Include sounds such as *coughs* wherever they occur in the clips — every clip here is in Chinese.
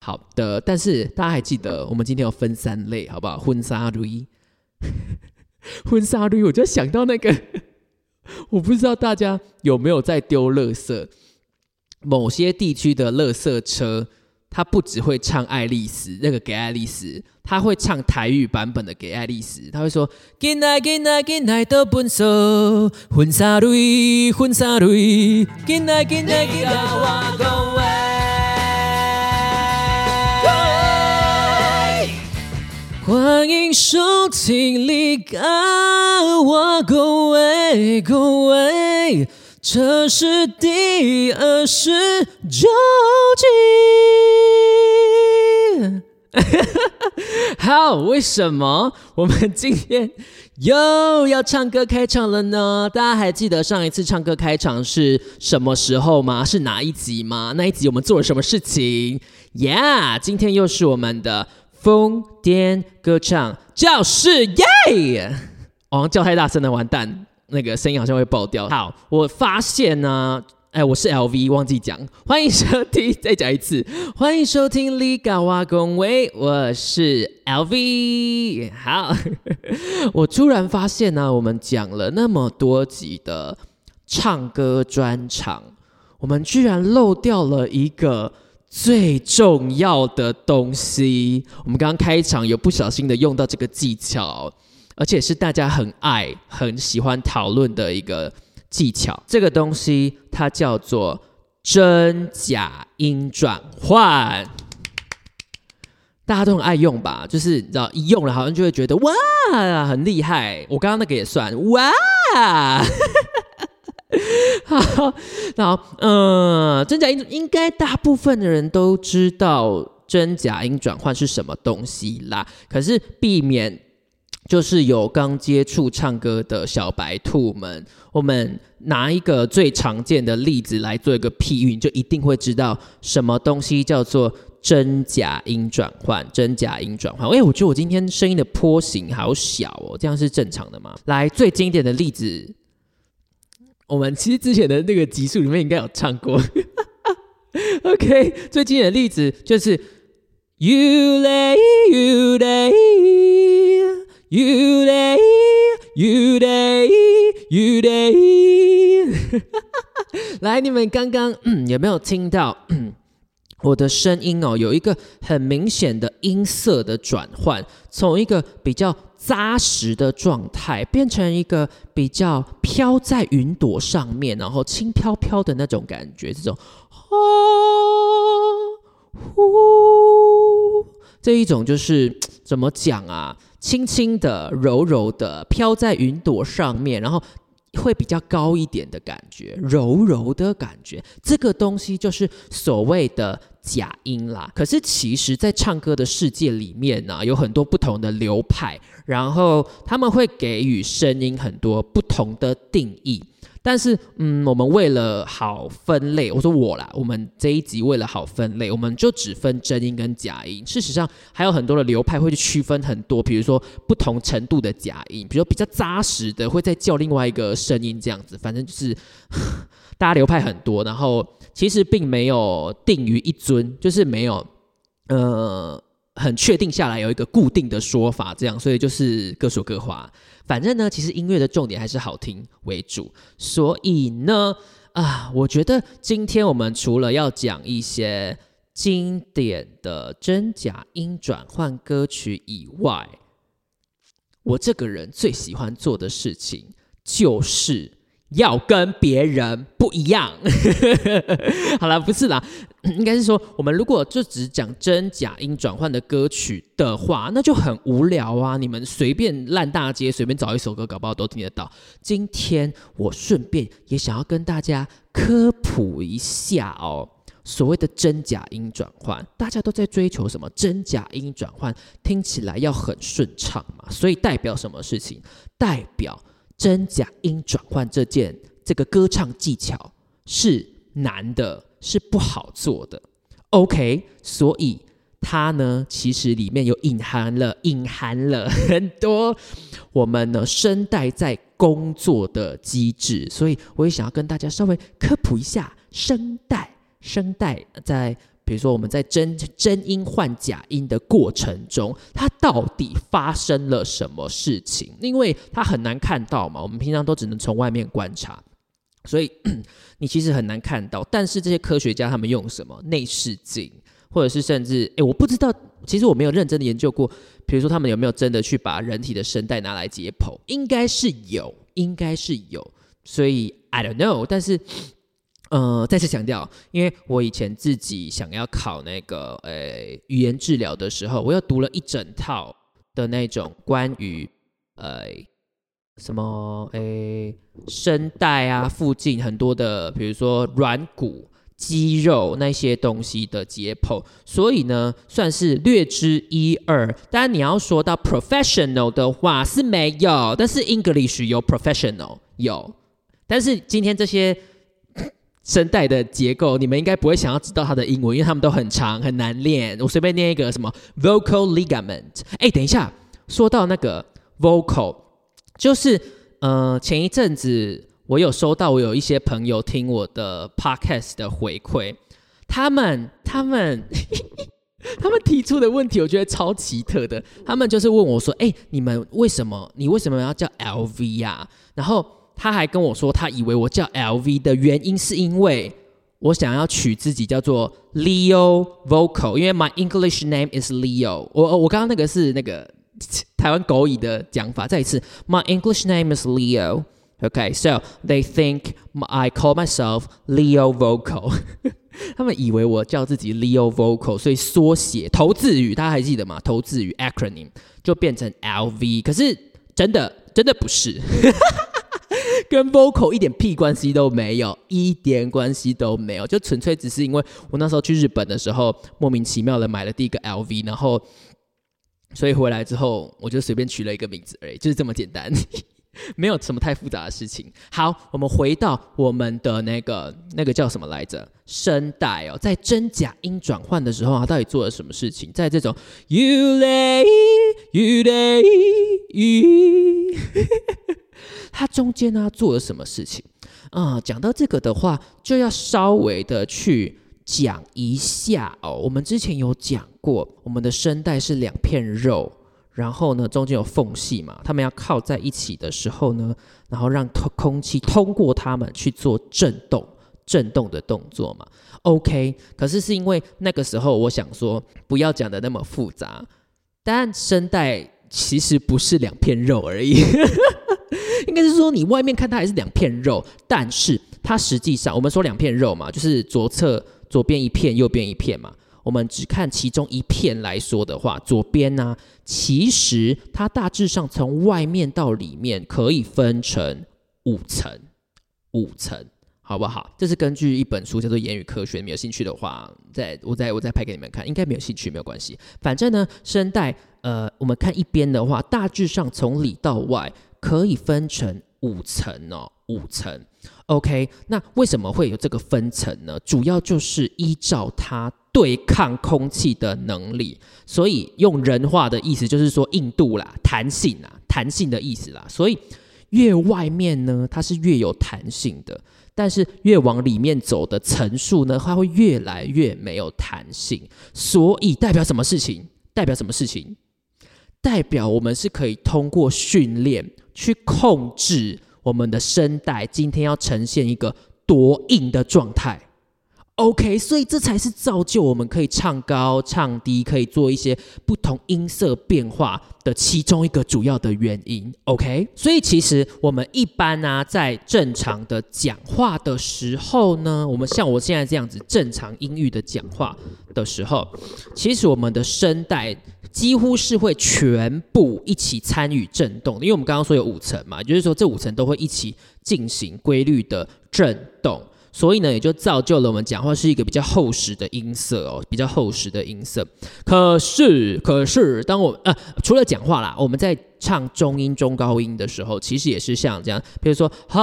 好的，但是大家还记得我们今天有分三类，好不好？婚纱类，*laughs* 婚纱类，我就想到那个，*laughs* 我不知道大家有没有在丢垃圾，某些地区的垃圾车。他不只会唱爱丽丝那个给爱丽丝，他会唱台语版本的给爱丽丝。他会说：“进来进来进来到本所，婚纱蕊婚纱蕊，进来进来进来我讲话。”欢迎收听离开我讲话讲话。这是第二十九集。*laughs* 好，为什么我们今天又要唱歌开场了呢？大家还记得上一次唱歌开场是什么时候吗？是哪一集吗？那一集我们做了什么事情？Yeah，今天又是我们的疯癫歌唱教室耶！哦，叫太大声了，完蛋。那个声音好像会爆掉。好，我发现呢，哎，我是 LV，忘记讲，欢迎收听，再讲一次，欢迎收听李嘎哇公威，我是 LV。好，我突然发现呢，我们讲了那么多集的唱歌专场，我们居然漏掉了一个最重要的东西。我们刚刚开场有不小心的用到这个技巧。而且是大家很爱、很喜欢讨论的一个技巧。这个东西它叫做真假音转换，大家都很爱用吧？就是你知道，一用了好像就会觉得哇，很厉害。我刚刚那个也算哇。*laughs* 好，那嗯，真假音应该大部分的人都知道真假音转换是什么东西啦。可是避免。就是有刚接触唱歌的小白兔们，我们拿一个最常见的例子来做一个譬喻，就一定会知道什么东西叫做真假音转换。真假音转换，哎，我觉得我今天声音的波形好小哦，这样是正常的吗？来，最经典的例子，我们其实之前的那个集数里面应该有唱过。*laughs* OK，最近的例子就是 You lay, you lay。You day, you day, you day。来，你们刚刚有没有听到我的声音哦？有一个很明显的音色的转换，从一个比较扎实的状态，变成一个比较飘在云朵上面，然后轻飘飘的那种感觉。这种啊呼，这一种就是怎么讲啊？轻轻的、柔柔的飘在云朵上面，然后会比较高一点的感觉，柔柔的感觉。这个东西就是所谓的假音啦。可是其实，在唱歌的世界里面呢，有很多不同的流派，然后他们会给予声音很多不同的定义。但是，嗯，我们为了好分类，我说我啦，我们这一集为了好分类，我们就只分真音跟假音。事实上，还有很多的流派会去区分很多，比如说不同程度的假音，比如说比较扎实的会再叫另外一个声音这样子。反正就是 *laughs* 大家流派很多，然后其实并没有定于一尊，就是没有呃很确定下来有一个固定的说法这样，所以就是各说各话。反正呢，其实音乐的重点还是好听为主，所以呢，啊，我觉得今天我们除了要讲一些经典的真假音转换歌曲以外，我这个人最喜欢做的事情就是要跟别人不一样。*laughs* 好了，不是啦。应该是说，我们如果就只讲真假音转换的歌曲的话，那就很无聊啊！你们随便烂大街，随便找一首歌，搞不好都听得到。今天我顺便也想要跟大家科普一下哦，所谓的真假音转换，大家都在追求什么？真假音转换听起来要很顺畅嘛，所以代表什么事情？代表真假音转换这件这个歌唱技巧是难的。是不好做的，OK，所以它呢，其实里面有隐含了隐含了很多我们呢声带在工作的机制，所以我也想要跟大家稍微科普一下声带，声带在比如说我们在真真音换假音的过程中，它到底发生了什么事情？因为它很难看到嘛，我们平常都只能从外面观察，所以 *clears throat* 你其实很难看到。但是这些科学家他们用什么内视镜，或者是甚至诶，我不知道，其实我没有认真的研究过。比如说他们有没有真的去把人体的声带拿来解剖？应该是有，应该是有。所以 I don't know，但是。呃，再次强调，因为我以前自己想要考那个呃语言治疗的时候，我又读了一整套的那种关于呃什么诶声带啊附近很多的，比如说软骨、肌肉那些东西的解剖，所以呢算是略知一二。当然你要说到 professional 的话是没有，但是 English 有 professional 有，但是今天这些。声带的结构，你们应该不会想要知道它的英文，因为它们都很长，很难练。我随便念一个什么 vocal ligament。哎，等一下，说到那个 vocal，就是呃，前一阵子我有收到，我有一些朋友听我的 podcast 的回馈，他们他们 *laughs* 他们提出的问题，我觉得超奇特的。他们就是问我说：“哎，你们为什么？你为什么要叫 LV 呀？”然后。他还跟我说，他以为我叫 LV 的原因是因为我想要取自己叫做 Leo Vocal，因为 my English name is Leo。我我刚刚那个是那个台湾狗语的讲法。再一次，my English name is Leo。OK，so they think I call myself Leo Vocal。他们以为我叫自己 Leo Vocal，所以缩写头字语，大家还记得吗？头字语 acronym 就变成 LV。可是真的真的不是。*laughs* 跟 vocal 一点屁关系都没有，一点关系都没有，就纯粹只是因为我那时候去日本的时候，莫名其妙的买了第一个 LV，然后所以回来之后我就随便取了一个名字而已，就是这么简单，*laughs* 没有什么太复杂的事情。好，我们回到我们的那个那个叫什么来着？声带哦，在真假音转换的时候啊，到底做了什么事情？在这种 you lay you lay。它中间呢做了什么事情啊？讲到这个的话，就要稍微的去讲一下哦。我们之前有讲过，我们的声带是两片肉，然后呢中间有缝隙嘛，它们要靠在一起的时候呢，然后让通空气通过它们去做震动、震动的动作嘛。OK，可是是因为那个时候我想说不要讲的那么复杂，但声带其实不是两片肉而已。*laughs* 应该是说，你外面看它还是两片肉，但是它实际上，我们说两片肉嘛，就是左侧左边一片，右边一片嘛。我们只看其中一片来说的话，左边呢，其实它大致上从外面到里面可以分成五层，五层，好不好？这是根据一本书叫做《言语科学》，你有兴趣的话，再我再我再拍给你们看。应该没有兴趣没有关系，反正呢，声带，呃，我们看一边的话，大致上从里到外。可以分成五层哦，五层。OK，那为什么会有这个分层呢？主要就是依照它对抗空气的能力，所以用人话的意思就是说硬度啦、弹性啊、弹性的意思啦。所以越外面呢，它是越有弹性的，但是越往里面走的层数呢，它会越来越没有弹性。所以代表什么事情？代表什么事情？代表我们是可以通过训练。去控制我们的声带，今天要呈现一个多硬的状态，OK，所以这才是造就我们可以唱高唱低，可以做一些不同音色变化的其中一个主要的原因，OK。所以其实我们一般呢，在正常的讲话的时候呢，我们像我现在这样子正常音域的讲话的时候，其实我们的声带。几乎是会全部一起参与震动，因为我们刚刚说有五层嘛，就是说这五层都会一起进行规律的震动，所以呢，也就造就了我们讲话是一个比较厚实的音色哦，比较厚实的音色。可是，可是，当我呃除了讲话啦，我们在唱中音、中高音的时候，其实也是像这样，比如说哈。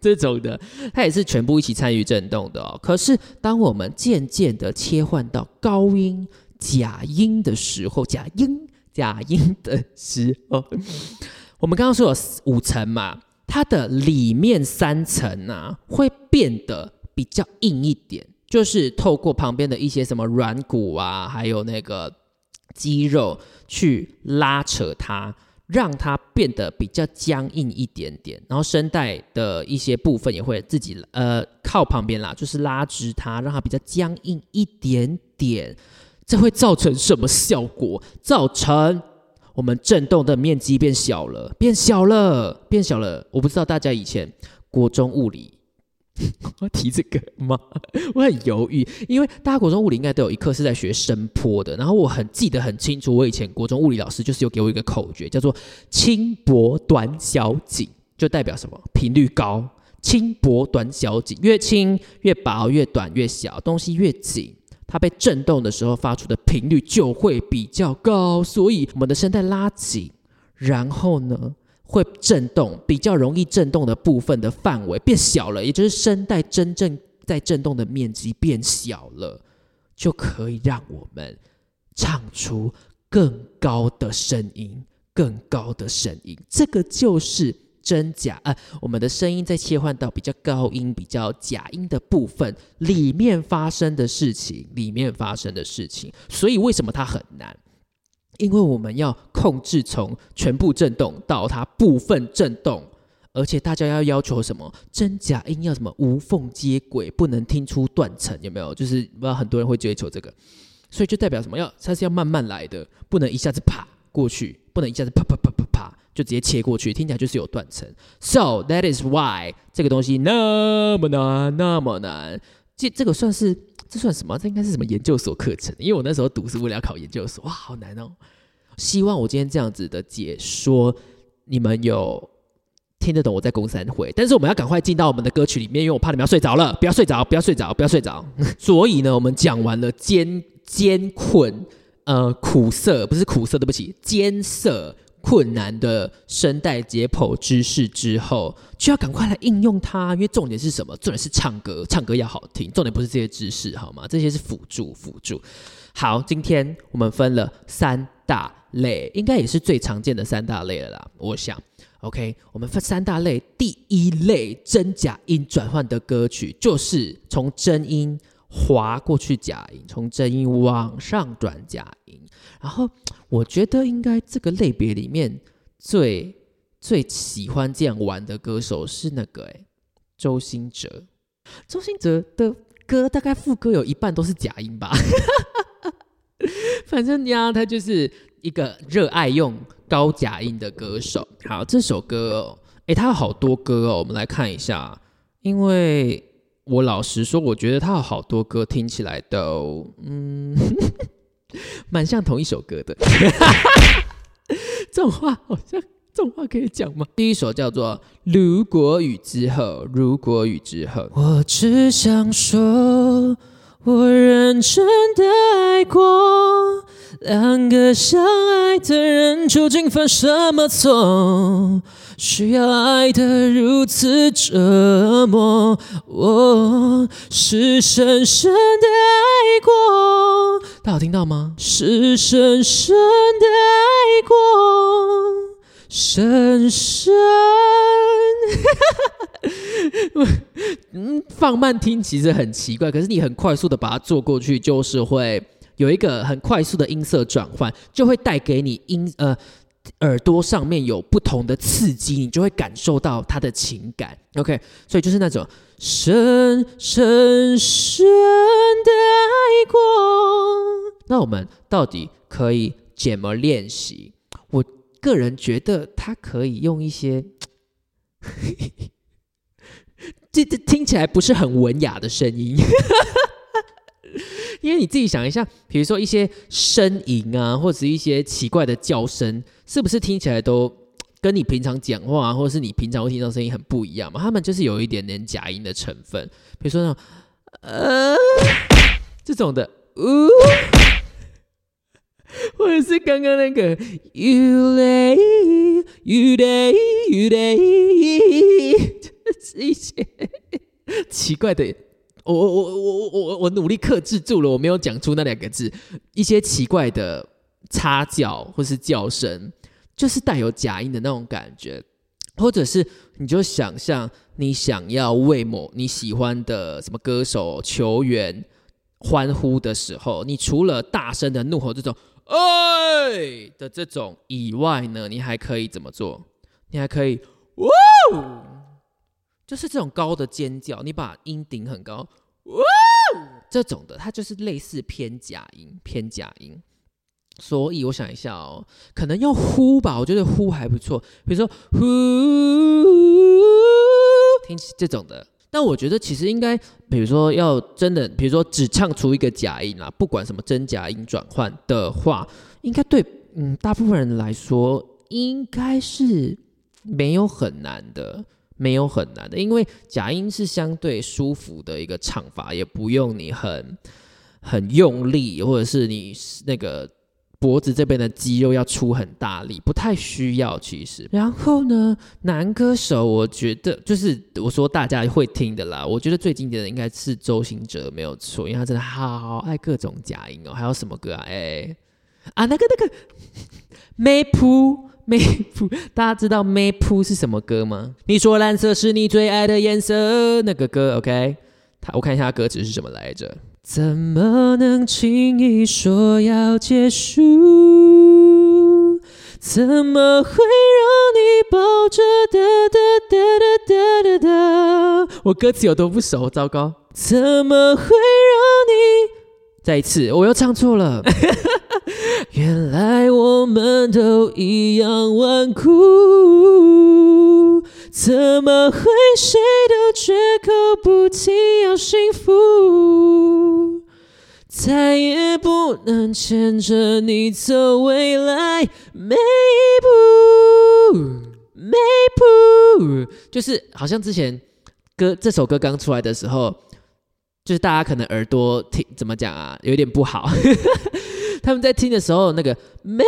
这种的，它也是全部一起参与震动的哦。可是，当我们渐渐的切换到高音、假音的时候，假音、假音的时候，我们刚刚说有五层嘛，它的里面三层啊，会变得比较硬一点，就是透过旁边的一些什么软骨啊，还有那个肌肉去拉扯它，让它变得比较僵硬一点点。然后声带的一些部分也会自己呃靠旁边啦，就是拉直它，让它比较僵硬一点点。这会造成什么效果？造成我们震动的面积变小了，变小了，变小了。我不知道大家以前国中物理 *laughs* 我提这个吗？*laughs* 我很犹豫，因为大家国中物理应该都有一课是在学声波的。然后我很记得很清楚，我以前国中物理老师就是有给我一个口诀，叫做“轻薄短小紧”，就代表什么？频率高，轻薄短小紧，越轻越薄，越短越小，东西越紧。它被震动的时候发出的频率就会比较高，所以我们的声带拉紧，然后呢会震动，比较容易震动的部分的范围变小了，也就是声带真正在震动的面积变小了，就可以让我们唱出更高的声音，更高的声音。这个就是。真假啊，我们的声音在切换到比较高音、比较假音的部分里面发生的事情，里面发生的事情。所以为什么它很难？因为我们要控制从全部震动到它部分震动，而且大家要要求什么？真假音要什么无缝接轨，不能听出断层，有没有？就是不知道很多人会追求这个，所以就代表什么？要它是要慢慢来的，不能一下子啪过去，不能一下子啪啪啪啪。就直接切过去，听起来就是有断层。So that is why 这个东西那么难，那么难。这这个算是这算什么？这应该是什么研究所课程？因为我那时候读是为了要考研究所，哇，好难哦。希望我今天这样子的解说，你们有听得懂我在公三会。但是我们要赶快进到我们的歌曲里面，因为我怕你们要睡着了。不要睡着，不要睡着，不要睡着。*laughs* 所以呢，我们讲完了艰艰困，呃，苦涩不是苦涩，对不起，艰涩。困难的声带解剖知识之后，就要赶快来应用它，因为重点是什么？重点是唱歌，唱歌要好听。重点不是这些知识，好吗？这些是辅助，辅助。好，今天我们分了三大类，应该也是最常见的三大类了啦。我想，OK，我们分三大类，第一类真假音转换的歌曲，就是从真音。滑过去假音，从真音往上转假音，然后我觉得应该这个类别里面最最喜欢这样玩的歌手是那个哎，周兴哲。周兴哲的歌大概副歌有一半都是假音吧，*laughs* 反正呀，他就是一个热爱用高假音的歌手。好，这首歌哦，哎，他有好多歌哦，我们来看一下，因为。我老实说，我觉得他有好多歌听起来都，嗯，*laughs* 蛮像同一首歌的。这种话好像，这种话可以讲吗？第一首叫做《如果雨之后》，如果雨之后，我只想说，我认真的爱过。两个相爱的人究竟犯什么错，需要爱得如此折磨？我是深深的爱过，大家有听到吗？是深深的爱过，深深。嗯，*laughs* 放慢听其实很奇怪，可是你很快速的把它做过去，就是会。有一个很快速的音色转换，就会带给你音呃耳朵上面有不同的刺激，你就会感受到它的情感。OK，所以就是那种深深深的爱过。那我们到底可以怎么练习？我个人觉得它可以用一些，*laughs* 这这听起来不是很文雅的声音。*laughs* 因为你自己想一下，比如说一些呻吟啊，或者是一些奇怪的叫声，是不是听起来都跟你平常讲话，或者是你平常会听到声音很不一样嘛？他们就是有一点点假音的成分，比如说那种呃这种的，呜，或者是刚刚那个 you lay you lay you lay，是一些奇怪的。我我我我我我努力克制住了，我没有讲出那两个字。一些奇怪的插叫或是叫声，就是带有假音的那种感觉。或者是你就想象你想要为某你喜欢的什么歌手、球员欢呼的时候，你除了大声的怒吼这种“哎”的这种以外呢，你还可以怎么做？你还可以“哇”，就是这种高的尖叫，你把音顶很高，“哇”这种的，它就是类似偏假音，偏假音。所以我想一下哦，可能要呼吧，我觉得呼还不错，比如说呼，听起这种的。但我觉得其实应该，比如说要真的，比如说只唱出一个假音啊，不管什么真假音转换的话，应该对嗯大部分人来说应该是没有很难的，没有很难的，因为假音是相对舒服的一个唱法，也不用你很很用力，或者是你那个。脖子这边的肌肉要出很大力，不太需要其实。然后呢，男歌手我觉得就是我说大家会听的啦。我觉得最经典的应该是周兴哲，没有错，因为他真的好爱各种假音哦。还有什么歌啊？哎啊，那个那个 Map Map，大家知道 Map 是什么歌吗？你说蓝色是你最爱的颜色，那个歌 OK？他我看一下歌词是什么来着。怎么能轻易说要结束？怎么会让你抱着哒哒哒哒哒哒哒？我歌词有多不熟，糟糕！怎么会让你再一次？我又唱错了。*laughs* 原来我们都一样顽固。怎么会谁都绝口不提要幸福？再也不能牵着你走未来每一步，每一步。就是好像之前歌这首歌刚出来的时候，就是大家可能耳朵听怎么讲啊，有点不好。他们在听的时候，那个每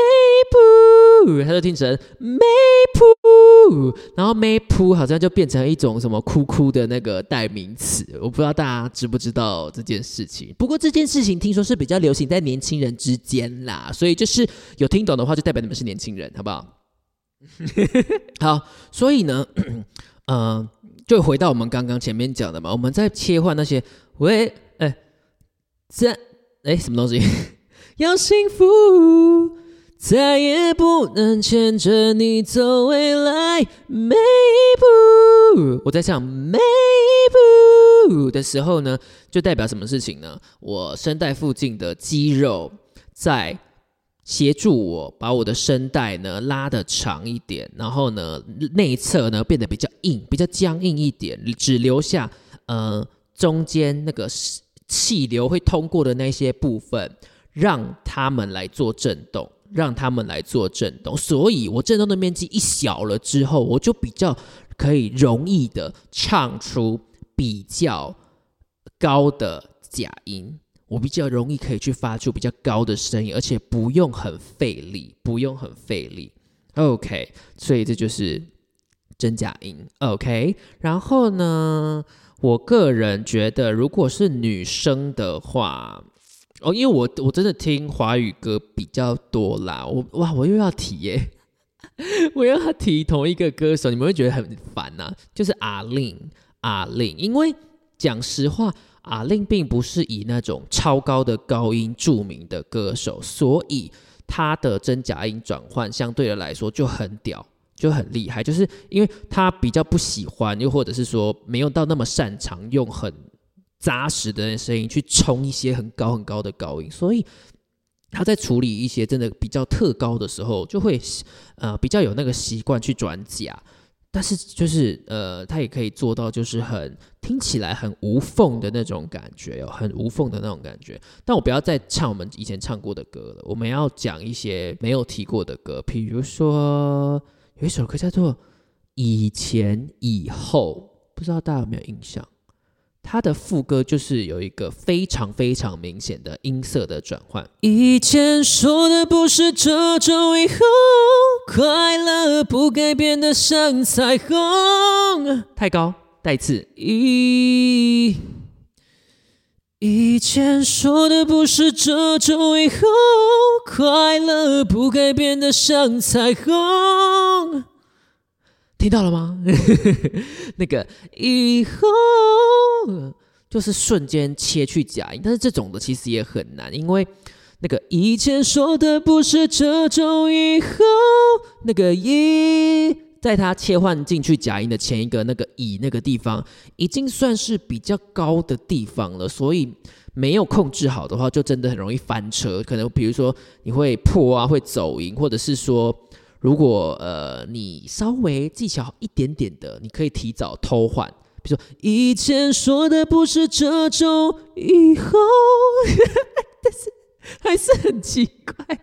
步，他就听成每步，然后每步好像就变成一种什么哭哭的那个代名词。我不知道大家知不知道这件事情。不过这件事情听说是比较流行在年轻人之间啦，所以就是有听懂的话，就代表你们是年轻人，好不好？好，所以呢，嗯，就回到我们刚刚前面讲的嘛，我们在切换那些喂，哎，这哎什么东西？要幸福，再也不能牵着你走未来每一步。我在唱每一步的时候呢，就代表什么事情呢？我声带附近的肌肉在协助我把我的声带呢拉的长一点，然后呢内侧呢变得比较硬，比较僵硬一点，只留下呃中间那个气流会通过的那些部分。让他们来做震动，让他们来做震动，所以我震动的面积一小了之后，我就比较可以容易的唱出比较高的假音，我比较容易可以去发出比较高的声音，而且不用很费力，不用很费力。OK，所以这就是真假音。OK，然后呢，我个人觉得，如果是女生的话。哦，因为我我真的听华语歌比较多啦，我哇，我又要提耶，*laughs* 我又要提同一个歌手，你们会觉得很烦呐，就是阿令阿令，因为讲实话，阿令并不是以那种超高的高音著名的歌手，所以他的真假音转换相对的来说就很屌，就很厉害，就是因为他比较不喜欢，又或者是说没有到那么擅长用很。扎实的声音去冲一些很高很高的高音，所以他在处理一些真的比较特高的时候，就会呃比较有那个习惯去转假，但是就是呃他也可以做到就是很听起来很无缝的那种感觉哦，很无缝的那种感觉。但我不要再唱我们以前唱过的歌了，我们要讲一些没有提过的歌，比如说有一首歌叫做《以前以后》，不知道大家有没有印象？它的副歌就是有一个非常非常明显的音色的转换。以前说的不是这种以后，快乐不改变的像彩虹。太高，再次。以以前说的不是这种以后，快乐不改变的像彩虹。听到了吗？*laughs* 那个以后就是瞬间切去假音，但是这种的其实也很难，因为那个以前说的不是这种，以后那个以，在它切换进去假音的前一个那个以那个地方，已经算是比较高的地方了，所以没有控制好的话，就真的很容易翻车。可能比如说你会破啊，会走音，或者是说。如果呃你稍微技巧一点点的，你可以提早偷换，比如说以前说的不是这种，以后，*laughs* 但是还是很奇怪，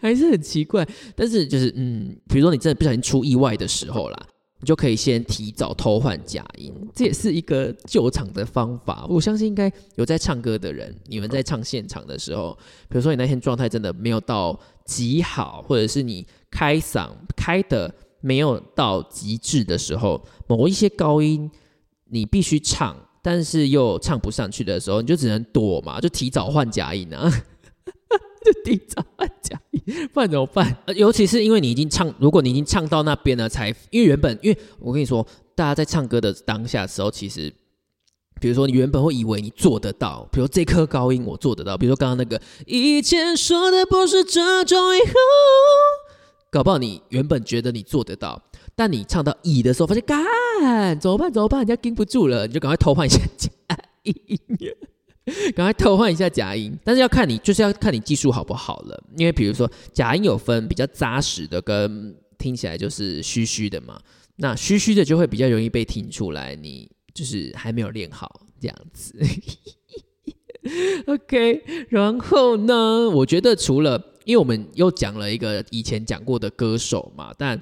还是很奇怪。但是就是嗯，比如说你真的不小心出意外的时候啦，你就可以先提早偷换假音，这也是一个救场的方法。我相信应该有在唱歌的人，你们在唱现场的时候，比如说你那天状态真的没有到极好，或者是你。开嗓开的没有到极致的时候，某一些高音你必须唱，但是又唱不上去的时候，你就只能躲嘛，就提早换假音啊，*laughs* 就提早换假音，不然怎么办？*laughs* 尤其是因为你已经唱，如果你已经唱到那边了，才因为原本，因为我跟你说，大家在唱歌的当下时候，其实，比如说你原本会以为你做得到，比如这颗高音我做得到，比如说刚刚那个以前说的不是这种以后。搞不好你原本觉得你做得到，但你唱到乙的时候发现，干怎么办？怎么办？人家盯不住了，你就赶快偷换一下假音，赶快偷换一下假音。但是要看你，就是要看你技术好不好了。因为比如说假音有分比较扎实的，跟听起来就是虚虚的嘛。那虚虚的就会比较容易被听出来，你就是还没有练好这样子。*laughs* OK，然后呢？我觉得除了因为我们又讲了一个以前讲过的歌手嘛，但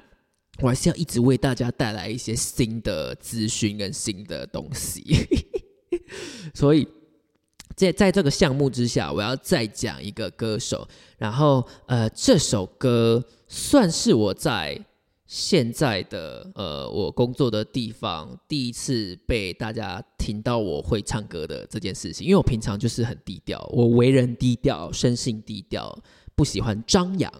我还是要一直为大家带来一些新的资讯跟新的东西。*laughs* 所以在在这个项目之下，我要再讲一个歌手。然后呃，这首歌算是我在现在的呃我工作的地方第一次被大家听到我会唱歌的这件事情。因为我平常就是很低调，我为人低调，生性低调。不喜欢张扬。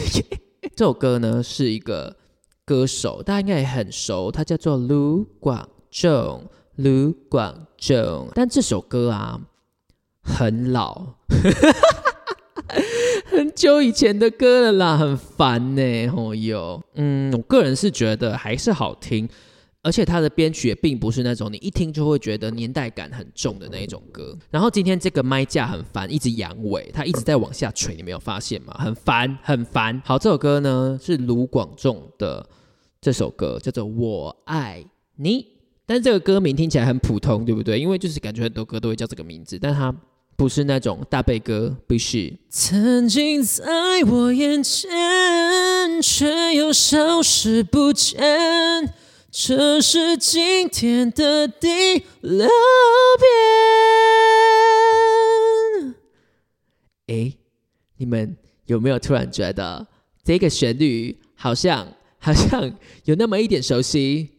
*laughs* 这首歌呢是一个歌手，大家应该也很熟，他叫做卢广仲。卢广仲，但这首歌啊很老，很久以前的歌了啦，很烦呢。哦哟，嗯，我个人是觉得还是好听。而且它的编曲也并不是那种你一听就会觉得年代感很重的那一种歌。然后今天这个麦架很烦，一直扬尾，它一直在往下垂，你没有发现吗？很烦，很烦。好，这首歌呢是卢广仲的这首歌，叫做《我爱你》。但是这个歌名听起来很普通，对不对？因为就是感觉很多歌都会叫这个名字，但它不是那种大悲歌，不是。曾经在我眼前，却又消失不见。这是今天的第六遍。哎，你们有没有突然觉得这个旋律好像好像有那么一点熟悉？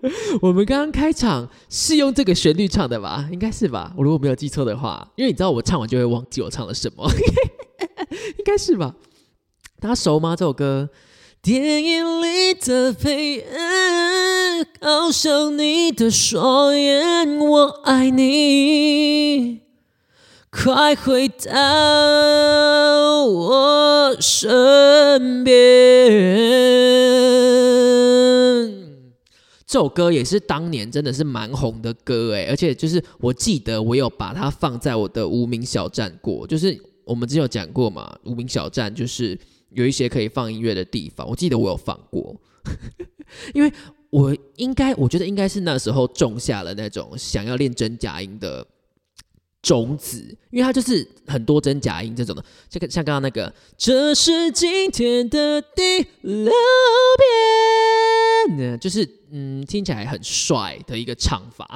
*laughs* 我们刚刚开场是用这个旋律唱的吧？应该是吧？我如果没有记错的话，因为你知道我唱完就会忘记我唱了什么，*laughs* 应该是吧？大家熟吗？这首歌？电影里的配乐，好像你的双眼，我爱你，快回到我身边。这首歌也是当年真的是蛮红的歌哎，而且就是我记得我有把它放在我的无名小站过，就是我们之前有讲过嘛，无名小站就是。有一些可以放音乐的地方，我记得我有放过，*laughs* 因为我应该，我觉得应该是那时候种下了那种想要练真假音的种子，因为它就是很多真假音这种的，这个像刚刚那个，这是今天的第六遍，就是嗯，听起来很帅的一个唱法。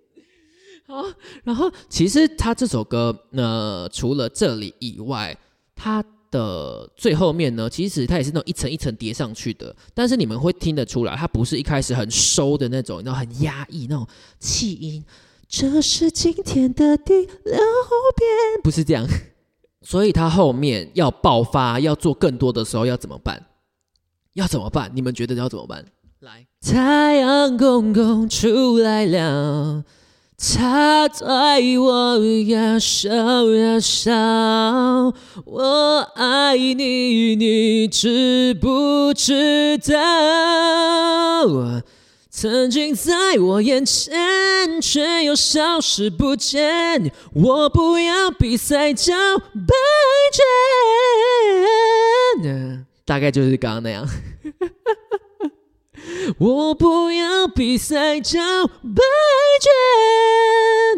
*laughs* 好，然后其实他这首歌，呢，除了这里以外，他。的最后面呢，其实它也是那种一层一层叠上去的，但是你们会听得出来，它不是一开始很收的那种，然后很压抑那种气音。这是今天的第六遍，不是这样，所以它后面要爆发，要做更多的时候要怎么办？要怎么办？你们觉得要怎么办？来，太阳公公出来了，他对我呀笑呀笑，我爱你，你知不知道？曾经在我眼前，却又消失不见。我不要比赛叫白卷，大概就是刚刚那样。我不要比赛找白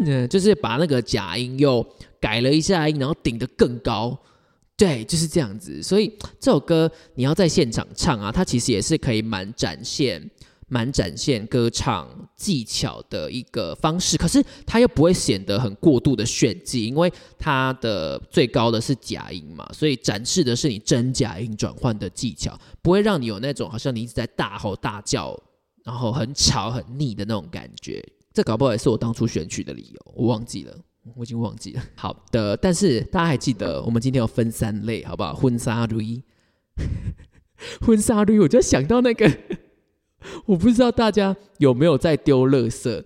卷，就是把那个假音又改了一下音，然后顶得更高。对，就是这样子。所以这首歌你要在现场唱啊，它其实也是可以蛮展现。蛮展现歌唱技巧的一个方式，可是它又不会显得很过度的炫技，因为它的最高的是假音嘛，所以展示的是你真假音转换的技巧，不会让你有那种好像你一直在大吼大叫，然后很吵很腻的那种感觉。这搞不好也是我当初选曲的理由，我忘记了，我已经忘记了。好的，但是大家还记得我们今天有分三类，好不好？婚纱绿，*laughs* 婚纱绿，我就想到那个。*laughs* 我不知道大家有没有在丢垃圾？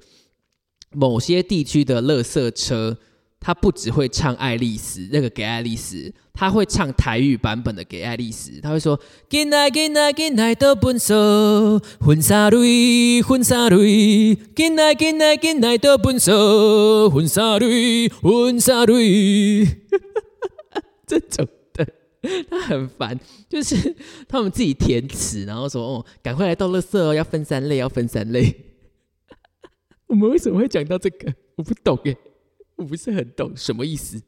某些地区的垃圾车，它不只会唱《爱丽丝》那个给爱丽丝，它会唱台语版本的给爱丽丝。他会说：“进来进来进来到本所，婚纱绿婚纱绿，进来进来进来到本所，婚纱绿婚纱绿。” *laughs* 这种。*laughs* 他很烦，就是 *laughs* 他们自己填词，然后说：“哦，赶快来倒垃圾哦，要分三类，要分三类。*laughs* ”我们为什么会讲到这个？我不懂耶，我不是很懂什么意思，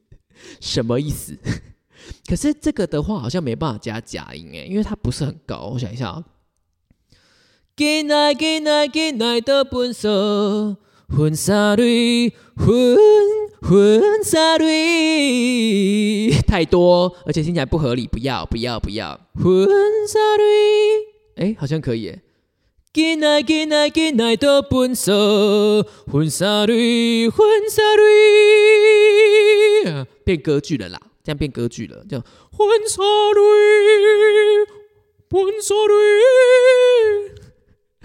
什么意思？可是这个的话，好像没办法加假音哎，因为它不是很高。我想一下啊，进来进来进来的本色。婚纱绿，婚婚纱绿，太多，而且听起来不合理，不要不要不要。婚纱绿，哎，好像可以。进来进来进来的本色，婚纱绿，婚纱绿，变歌剧了啦，这样变歌剧了，叫婚纱绿，婚纱绿，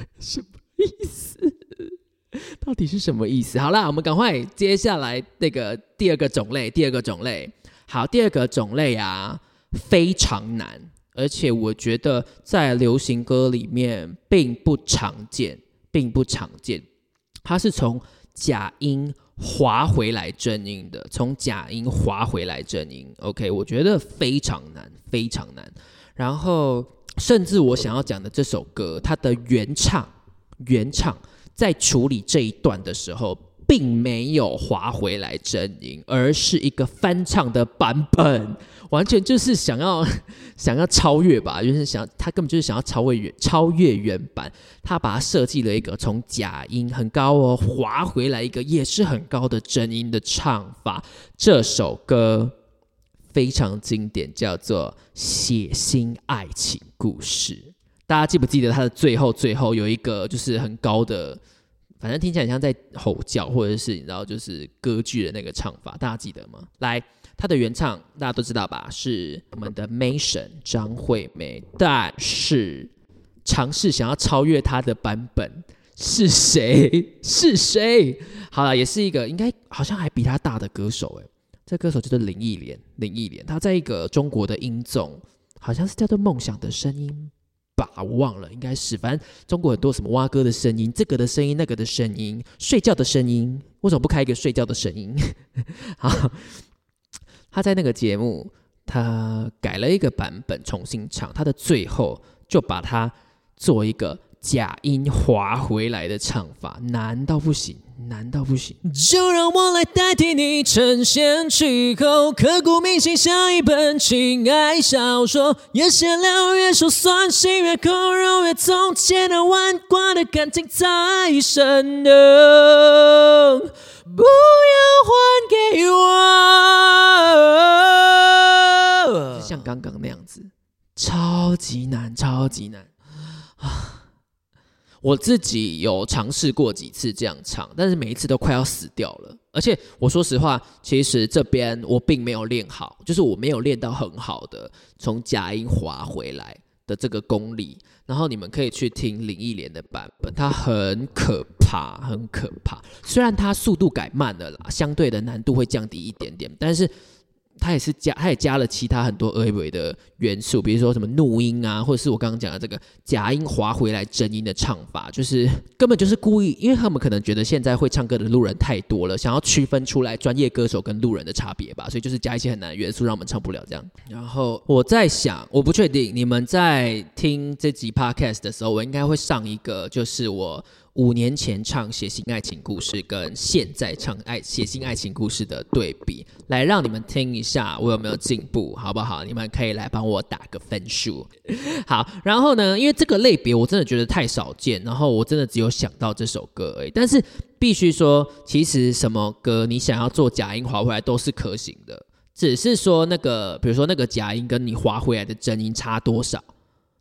*laughs* 什么意思？*laughs* 到底是什么意思？好啦，我们赶快接下来那个第二个种类，第二个种类。好，第二个种类啊，非常难，而且我觉得在流行歌里面并不常见，并不常见。它是从假音滑回来真音的，从假音滑回来真音。OK，我觉得非常难，非常难。然后，甚至我想要讲的这首歌，它的原唱，原唱。在处理这一段的时候，并没有滑回来真音，而是一个翻唱的版本，完全就是想要 *laughs* 想要超越吧，就是想他根本就是想要超越原超越原版，他把它设计了一个从假音很高哦滑回来一个也是很高的真音的唱法。这首歌非常经典，叫做《血腥爱情故事》。大家记不记得他的最后最后有一个就是很高的，反正听起来像在吼叫，或者是你知道就是歌剧的那个唱法，大家记得吗？来，他的原唱大家都知道吧？是我们的 Mason 张惠妹，但是尝试想要超越他的版本是谁？是谁？好了，也是一个应该好像还比他大的歌手哎，这歌手就是林忆莲，林忆莲，她在一个中国的音综，好像是叫做《梦想的声音》。吧，我忘了，应该是，反正中国很多什么蛙哥的声音，这个的声音，那个的声音，睡觉的声音，为什么不开一个睡觉的声音？*laughs* 好，他在那个节目，他改了一个版本重新唱，他的最后就把它做一个。假音滑回来的唱法，难到不行，难到不行。就让我来代替你呈现出口，刻骨铭心像一本情爱小说，越闲聊越说酸，心越空柔越从前的顽固的感情太生动，不要还给我。像刚刚那样子，超级难，超级难啊！我自己有尝试过几次这样唱，但是每一次都快要死掉了。而且我说实话，其实这边我并没有练好，就是我没有练到很好的从假音滑回来的这个功力，然后你们可以去听林忆莲的版本，它很可怕，很可怕。虽然它速度改慢了啦，相对的难度会降低一点点，但是。它也是加，它也加了其他很多耳尾的元素，比如说什么怒音啊，或者是我刚刚讲的这个假音滑回来真音的唱法，就是根本就是故意，因为他们可能觉得现在会唱歌的路人太多了，想要区分出来专业歌手跟路人的差别吧，所以就是加一些很难的元素，让我们唱不了这样。然后我在想，我不确定你们在听这集 podcast 的时候，我应该会上一个，就是我。五年前唱写信爱情故事，跟现在唱爱写信爱情故事的对比，来让你们听一下我有没有进步，好不好？你们可以来帮我打个分数。*laughs* 好，然后呢，因为这个类别我真的觉得太少见，然后我真的只有想到这首歌而已。但是必须说，其实什么歌你想要做假音滑回来都是可行的，只是说那个，比如说那个假音跟你滑回来的真音差多少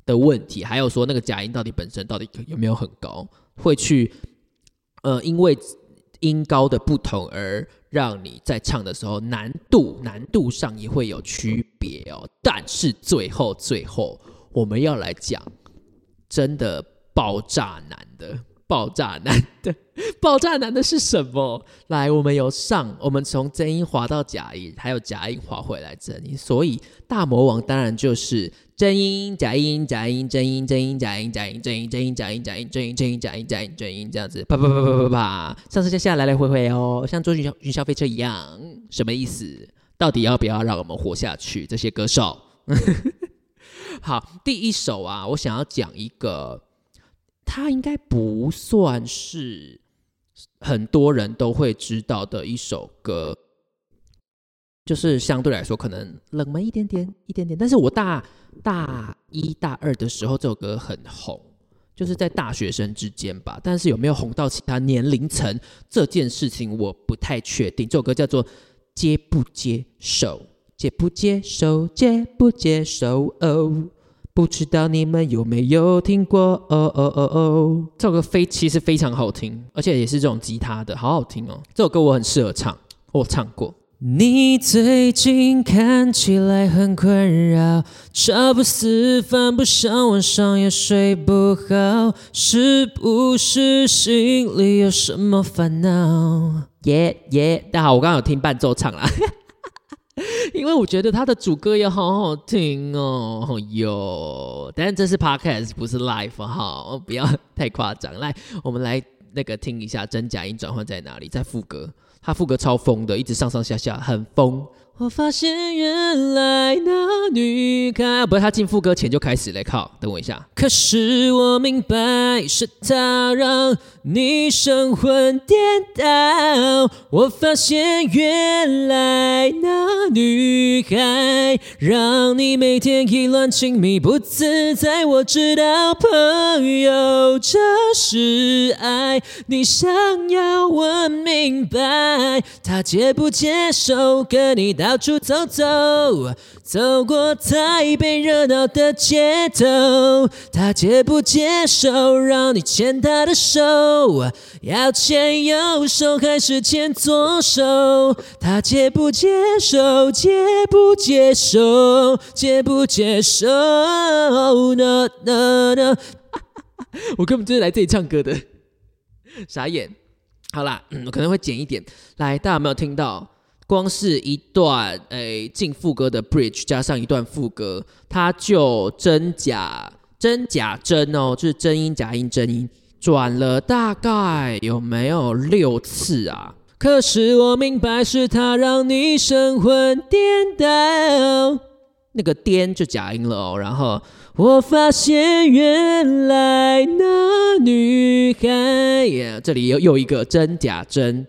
的问题，还有说那个假音到底本身到底有没有很高。会去，呃，因为音高的不同而让你在唱的时候难度难度上也会有区别哦。但是最后最后我们要来讲真的爆炸难的。爆炸男的，*laughs* 爆炸男的是什么？来，我们由上，我们从真音滑到假音，还有假音滑回来真音，所以大魔王当然就是真音、假音、假音、真音、真音、假音、假音、真音、真音、假音、假音、真音、真音、假音、假音、真音，这样子，啪啪啪啪啪啪，上上下下来来回回哦，像坐云霄云霄飞车一样，什么意思？到底要不要让我们活下去？这些歌手，好，第一首啊，我想要讲一个。它应该不算是很多人都会知道的一首歌，就是相对来说可能冷门一点点，一点点。但是我大大一大二的时候，这首歌很红，就是在大学生之间吧。但是有没有红到其他年龄层这件事情，我不太确定。这首歌叫做《接不接受》，接不接受，接不接受哦。不知道你们有没有听过？哦哦哦哦，这首歌非其实非常好听，而且也是这种吉他的，好好听哦。这首歌我很适合唱，我唱过。你最近看起来很困扰，茶不思饭不想，晚上也睡不好，是不是心里有什么烦恼？耶耶，大家好，我刚刚有听伴奏唱啦。*laughs* 因为我觉得他的主歌也好好听哦，哟！但是这是 podcast 不是 live 哈，不要太夸张。来，我们来那个听一下真假音转换在哪里，在副歌，他副歌超疯的，一直上上下下很疯。我发现原来那女孩，不是他进副歌前就开始了，靠，等我一下。可是我明白是他让你神魂颠倒。我发现原来那女孩让你每天意乱情迷不自在。我知道朋友这是爱，你想要问明白，他接不接受跟你？到处走走，走过台北热闹的街头，他接不接受让你牵他的手？要牵右手还是牵左手？他接不接受？接不接受？接不接受？No No No！我根本就是来这里唱歌的，傻眼。好啦，我可能会剪一点。来，大家有没有听到？光是一段诶进副歌的 bridge 加上一段副歌，它就真假真假真哦，就是真音假音真音转了大概有没有六次啊？可是我明白是他让你神魂颠倒，那个颠就假音了哦。然后我发现原来那女孩，这里又又一个真假真。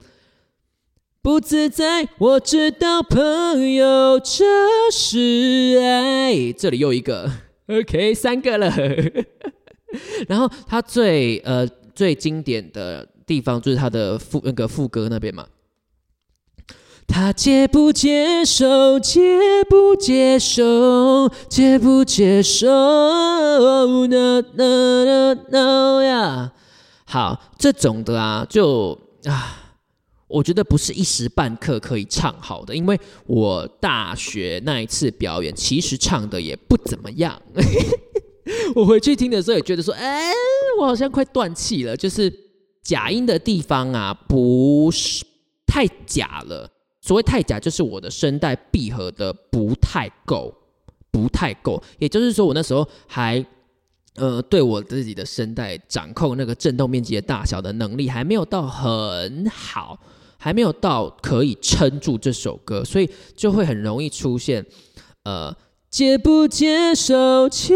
不自在，我知道，朋友，这是爱。这里又一个，OK，三个了。*laughs* 然后他最呃最经典的地方就是他的副那个副歌那边嘛。他接不接受？接不接受？接不接受？No No No No 呀！好，这种的啊，就啊。我觉得不是一时半刻可以唱好的，因为我大学那一次表演，其实唱的也不怎么样。*laughs* 我回去听的时候也觉得说，哎，我好像快断气了。就是假音的地方啊，不是太假了。所谓太假，就是我的声带闭合的不太够，不太够。也就是说，我那时候还呃，对我自己的声带掌控那个振动面积的大小的能力还没有到很好，还没有到可以撑住这首歌，所以就会很容易出现呃。接不接受？接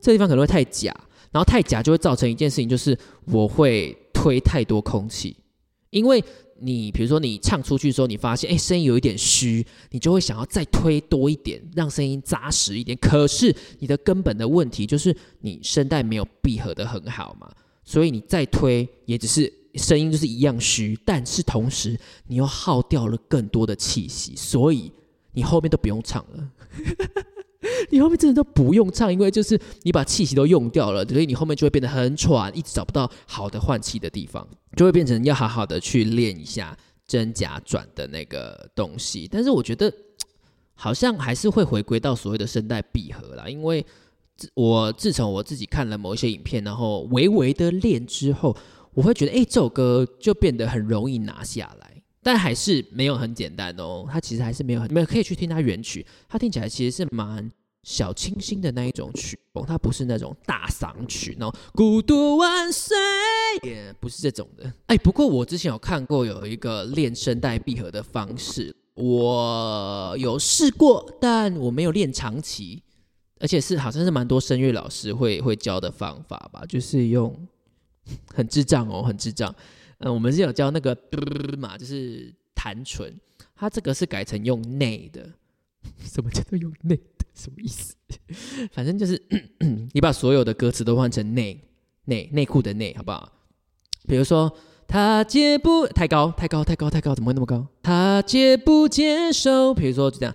这地方可能会太假，然后太假就会造成一件事情，就是我会推太多空气。因为你比如说你唱出去的时候，你发现哎声音有一点虚，你就会想要再推多一点，让声音扎实一点。可是你的根本的问题就是你声带没有闭合的很好嘛，所以你再推也只是声音就是一样虚，但是同时你又耗掉了更多的气息，所以你后面都不用唱了。*laughs* 你后面真的都不用唱，因为就是你把气息都用掉了，所以你后面就会变得很喘，一直找不到好的换气的地方，就会变成要好好的去练一下真假转的那个东西。但是我觉得好像还是会回归到所谓的声带闭合啦，因为自我自从我自己看了某一些影片，然后微微的练之后，我会觉得哎，这首歌就变得很容易拿下来。但还是没有很简单哦，它其实还是没有很没有可以去听它原曲，它听起来其实是蛮小清新的那一种曲风，它不是那种大嗓曲，然后孤独万岁也不是这种的。哎，不过我之前有看过有一个练声带闭合的方式，我有试过，但我没有练长期，而且是好像是蛮多声乐老师会会教的方法吧，就是用 *laughs* 很智障哦，很智障。嗯，我们是有教那个嘛，就是弹唇，它这个是改成用内的。*laughs* 什么叫做用内的？什么意思？*laughs* 反正就是 *coughs* 你把所有的歌词都换成内内内裤的内，好不好？比如说他接不太高，太高，太高，太高，怎么会那么高？他接不接受？比如说就这样。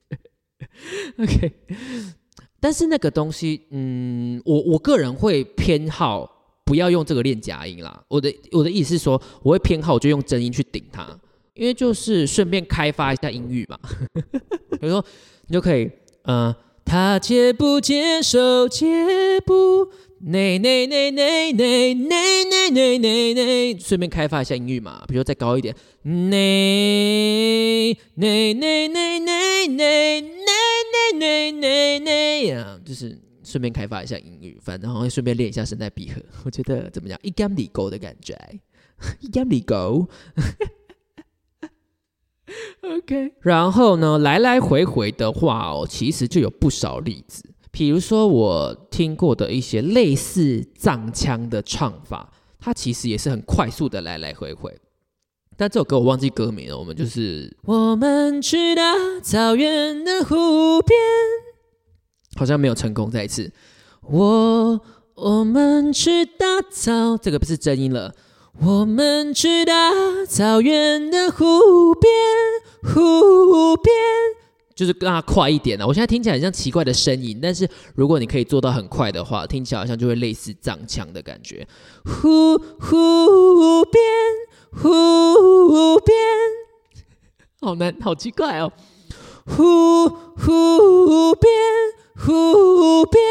*laughs* OK，但是那个东西，嗯，我我个人会偏好不要用这个练假音啦。我的我的意思是说，我会偏好就用真音去顶它，因为就是顺便开发一下音域嘛。*laughs* 比如说，你就可以，嗯，他接不接受，接不。内内内内内内内内内内，顺便开发一下音域嘛，比如再高一点，内内内内内内内内内内呀，就是顺便开发一下音域，反正会顺便练一下声带闭合，我觉得怎么样？一干里勾的感觉，一干里勾。*laughs* OK，然后呢，来来回回的话哦，其实就有不少例子。比如说，我听过的一些类似藏腔的唱法，它其实也是很快速的来来回回。但这首歌我忘记歌名了，我们就是我们去到草原的湖边，好像没有成功。再一次，我我们去大草，这个不是真音了。我们去到草原的湖边，湖边。就是让它快一点呢。我现在听起来很像奇怪的声音，但是如果你可以做到很快的话，听起来好像就会类似藏腔的感觉。湖湖边，湖边，好难，好奇怪哦。湖湖边，湖边。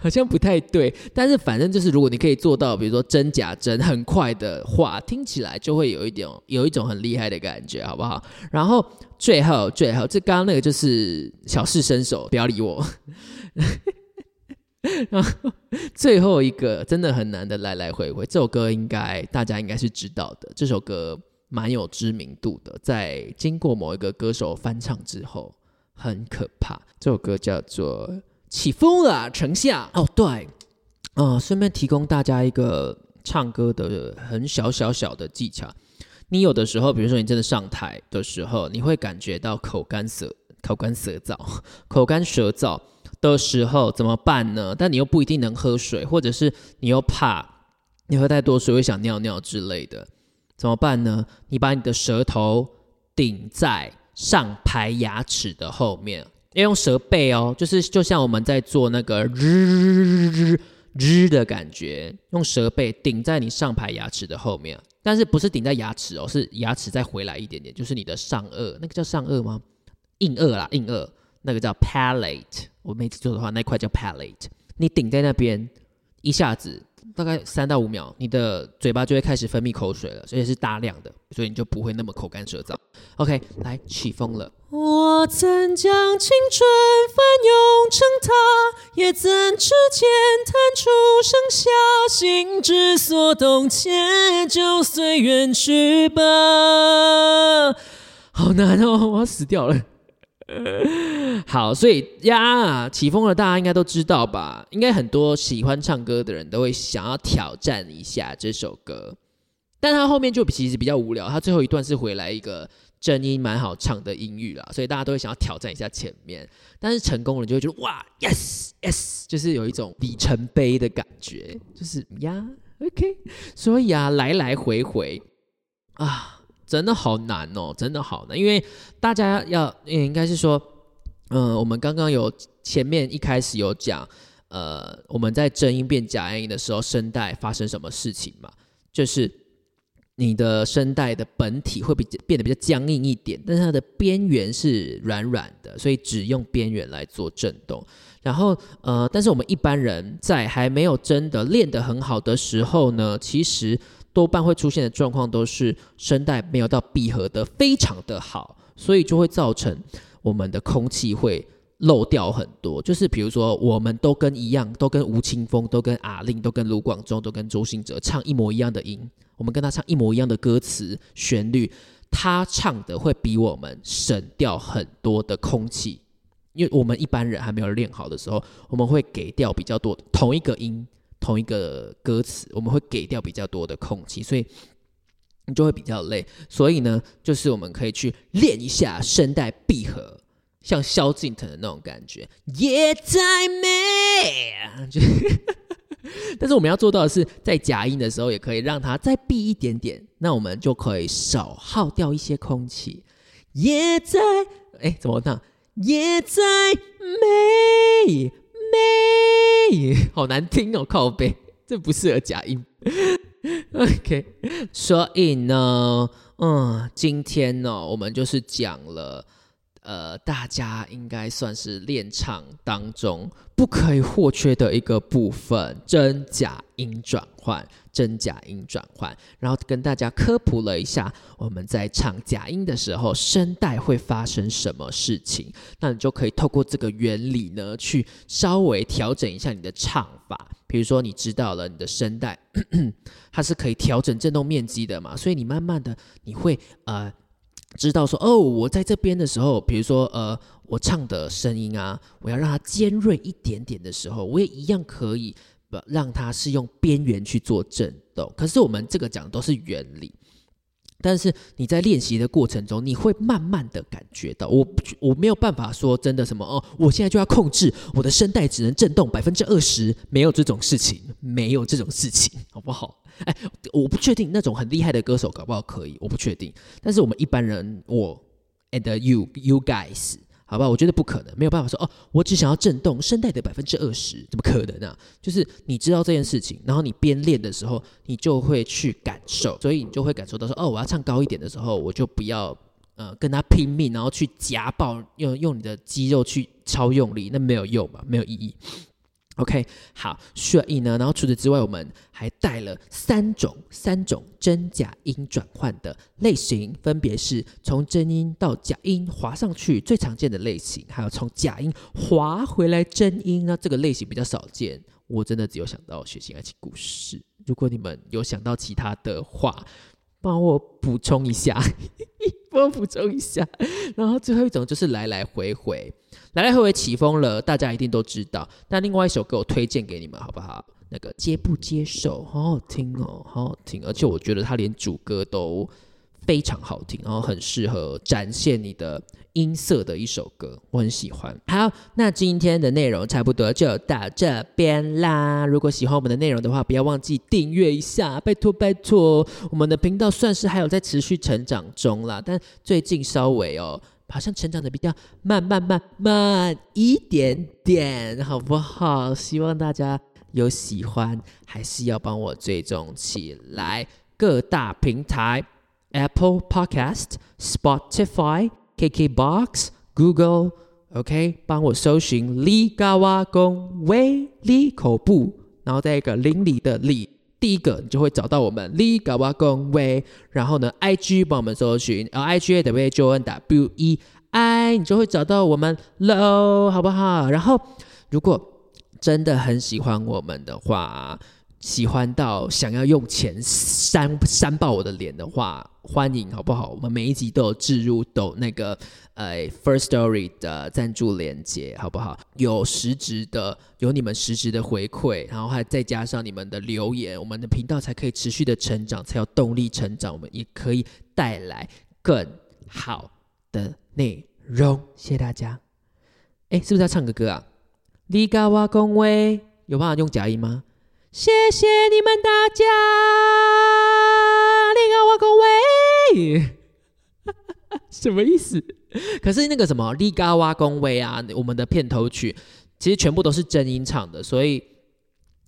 好像不太对，但是反正就是，如果你可以做到，比如说真假真很快的话，听起来就会有一点有一种很厉害的感觉，好不好？然后最后最后，这刚刚那个就是小试身手，不要理我。*laughs* 然后最后一个真的很难的来来回回，这首歌应该大家应该是知道的，这首歌蛮有知名度的，在经过某一个歌手翻唱之后，很可怕。这首歌叫做。起风了，丞相。哦，对，啊，顺便提供大家一个唱歌的很小小小的技巧。你有的时候，比如说你真的上台的时候，你会感觉到口干舌口干舌燥，*laughs* 口干舌燥的时候怎么办呢？但你又不一定能喝水，或者是你又怕你喝太多水会想尿尿之类的，怎么办呢？你把你的舌头顶在上排牙齿的后面，要用舌背哦，就是就像我们在做那个日日日日的感觉，用舌背顶在你上排牙齿的后面，但是不是顶在牙齿哦，是牙齿再回来一点点，就是你的上颚，那个叫上颚吗？硬腭啦，硬腭，那个叫 palate。我没记错的话，那块叫 palate。你顶在那边，一下子大概三到五秒，你的嘴巴就会开始分泌口水了，所以是大量的，所以你就不会那么口干舌燥。OK，来起风了。我曾将青春翻涌成她，也曾指尖弹出盛夏，心之所动，且就随缘去吧。好难哦，我要死掉了。*laughs* 好，所以呀，起风了，大家应该都知道吧？应该很多喜欢唱歌的人都会想要挑战一下这首歌，但他后面就其实比较无聊，他最后一段是回来一个真音蛮好唱的音域啦，所以大家都会想要挑战一下前面，但是成功了就会觉得哇，yes yes，就是有一种里程碑的感觉，就是呀，OK，所以啊，来来回回啊。真的好难哦，真的好难，因为大家要，应该是说，嗯，我们刚刚有前面一开始有讲，呃，我们在真音变假音的时候，声带发生什么事情嘛？就是你的声带的本体会比变得比较僵硬一点，但是它的边缘是软软的，所以只用边缘来做震动。然后，呃，但是我们一般人在还没有真的练得很好的时候呢，其实。多半会出现的状况都是声带没有到闭合的非常的好，所以就会造成我们的空气会漏掉很多。就是比如说，我们都跟一样，都跟吴青峰、都跟阿令、都跟卢广仲、都跟周兴哲唱一模一样的音，我们跟他唱一模一样的歌词旋律，他唱的会比我们省掉很多的空气，因为我们一般人还没有练好的时候，我们会给掉比较多同一个音。同一个歌词，我们会给掉比较多的空气，所以你就会比较累。所以呢，就是我们可以去练一下声带闭合，像萧敬腾的那种感觉，也在美。*laughs* *laughs* 但是我们要做到的是，在假音的时候，也可以让它再闭一点点，那我们就可以少耗掉一些空气。也在，哎，怎么唱？也在美。妹，好难听哦，靠背，这不适合假音。OK，所以呢，嗯，今天呢，我们就是讲了。呃，大家应该算是练唱当中不可以或缺的一个部分——真假音转换。真假音转换，然后跟大家科普了一下，我们在唱假音的时候，声带会发生什么事情。那你就可以透过这个原理呢，去稍微调整一下你的唱法。比如说，你知道了你的声带，*clears throat* 它是可以调整振动面积的嘛？所以你慢慢的，你会呃。知道说哦，我在这边的时候，比如说呃，我唱的声音啊，我要让它尖锐一点点的时候，我也一样可以不让它是用边缘去做震动。可是我们这个讲的都是原理。但是你在练习的过程中，你会慢慢的感觉到，我我没有办法说真的什么哦，我现在就要控制我的声带只能震动百分之二十，没有这种事情，没有这种事情，好不好？哎，我不确定那种很厉害的歌手搞不好可以，我不确定。但是我们一般人，我 and you you guys。好吧，我觉得不可能，没有办法说哦，我只想要震动声带的百分之二十，怎么可能呢？就是你知道这件事情，然后你边练的时候，你就会去感受，所以你就会感受到说，哦，我要唱高一点的时候，我就不要呃跟他拼命，然后去夹爆，用用你的肌肉去超用力，那没有用嘛，没有意义。OK，好，所以呢，然后除此之外，我们还带了三种三种真假音转换的类型，分别是从真音到假音滑上去最常见的类型，还有从假音滑回来真音，那这个类型比较少见。我真的只有想到血腥爱情故事，如果你们有想到其他的话。帮我补充一下，*laughs* 帮我补充一下。然后最后一种就是来来回回，来来回回起风了，大家一定都知道。那另外一首歌我推荐给你们，好不好？那个接不接受，好好听哦，好好听。而且我觉得它连主歌都非常好听，然后很适合展现你的音色的一首歌，我很喜欢。好，那今天的内容差不多就到这边啦。如果喜欢我们的内容的话，不要忘记订阅一下，拜托拜托。我们的频道算是还有在持续成长中啦，但最近稍微哦，好像成长的比较慢慢慢慢一点点，好不好？希望大家有喜欢，还是要帮我追踪起来。各大平台：Apple Podcast、Spotify。KKBox、Google，OK，帮我搜寻李嘎瓦公威李口部，然后再一个邻里的里，第一个你就会找到我们李嘎瓦公威。然后呢，IG 帮我们搜寻 L I G A W J O N W E I，你就会找到我们喽，好不好？然后如果真的很喜欢我们的话，喜欢到想要用钱扇扇爆我的脸的话，欢迎好不好？我们每一集都有置入抖那个呃 First Story 的赞助链接，好不好？有实质的，有你们实质的回馈，然后还再加上你们的留言，我们的频道才可以持续的成长，才有动力成长，我们也可以带来更好的内容。谢谢大家。哎，是不是要唱个歌啊？你嘎哇恭维，有办法用假音吗？谢谢你们大家，你好，我恭维，什么意思？可是那个什么利嘎哇恭维啊，我们的片头曲其实全部都是真音唱的，所以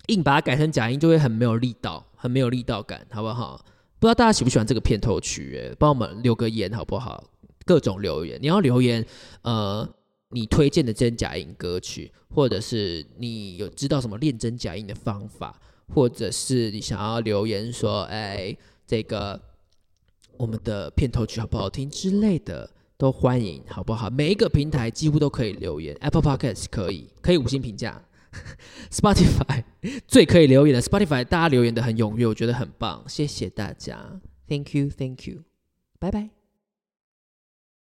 硬把它改成假音就会很没有力道，很没有力道感，好不好？不知道大家喜不喜欢这个片头曲？帮我们留个言好不好？各种留言，你要留言，呃。你推荐的真假音歌曲，或者是你有知道什么练真假音的方法，或者是你想要留言说，哎，这个我们的片头曲好不好听之类的，都欢迎，好不好？每一个平台几乎都可以留言，Apple Podcast 可以，可以五星评价，Spotify *laughs* 最可以留言的，Spotify 大家留言的很踊跃，我觉得很棒，谢谢大家，Thank you，Thank you，拜拜。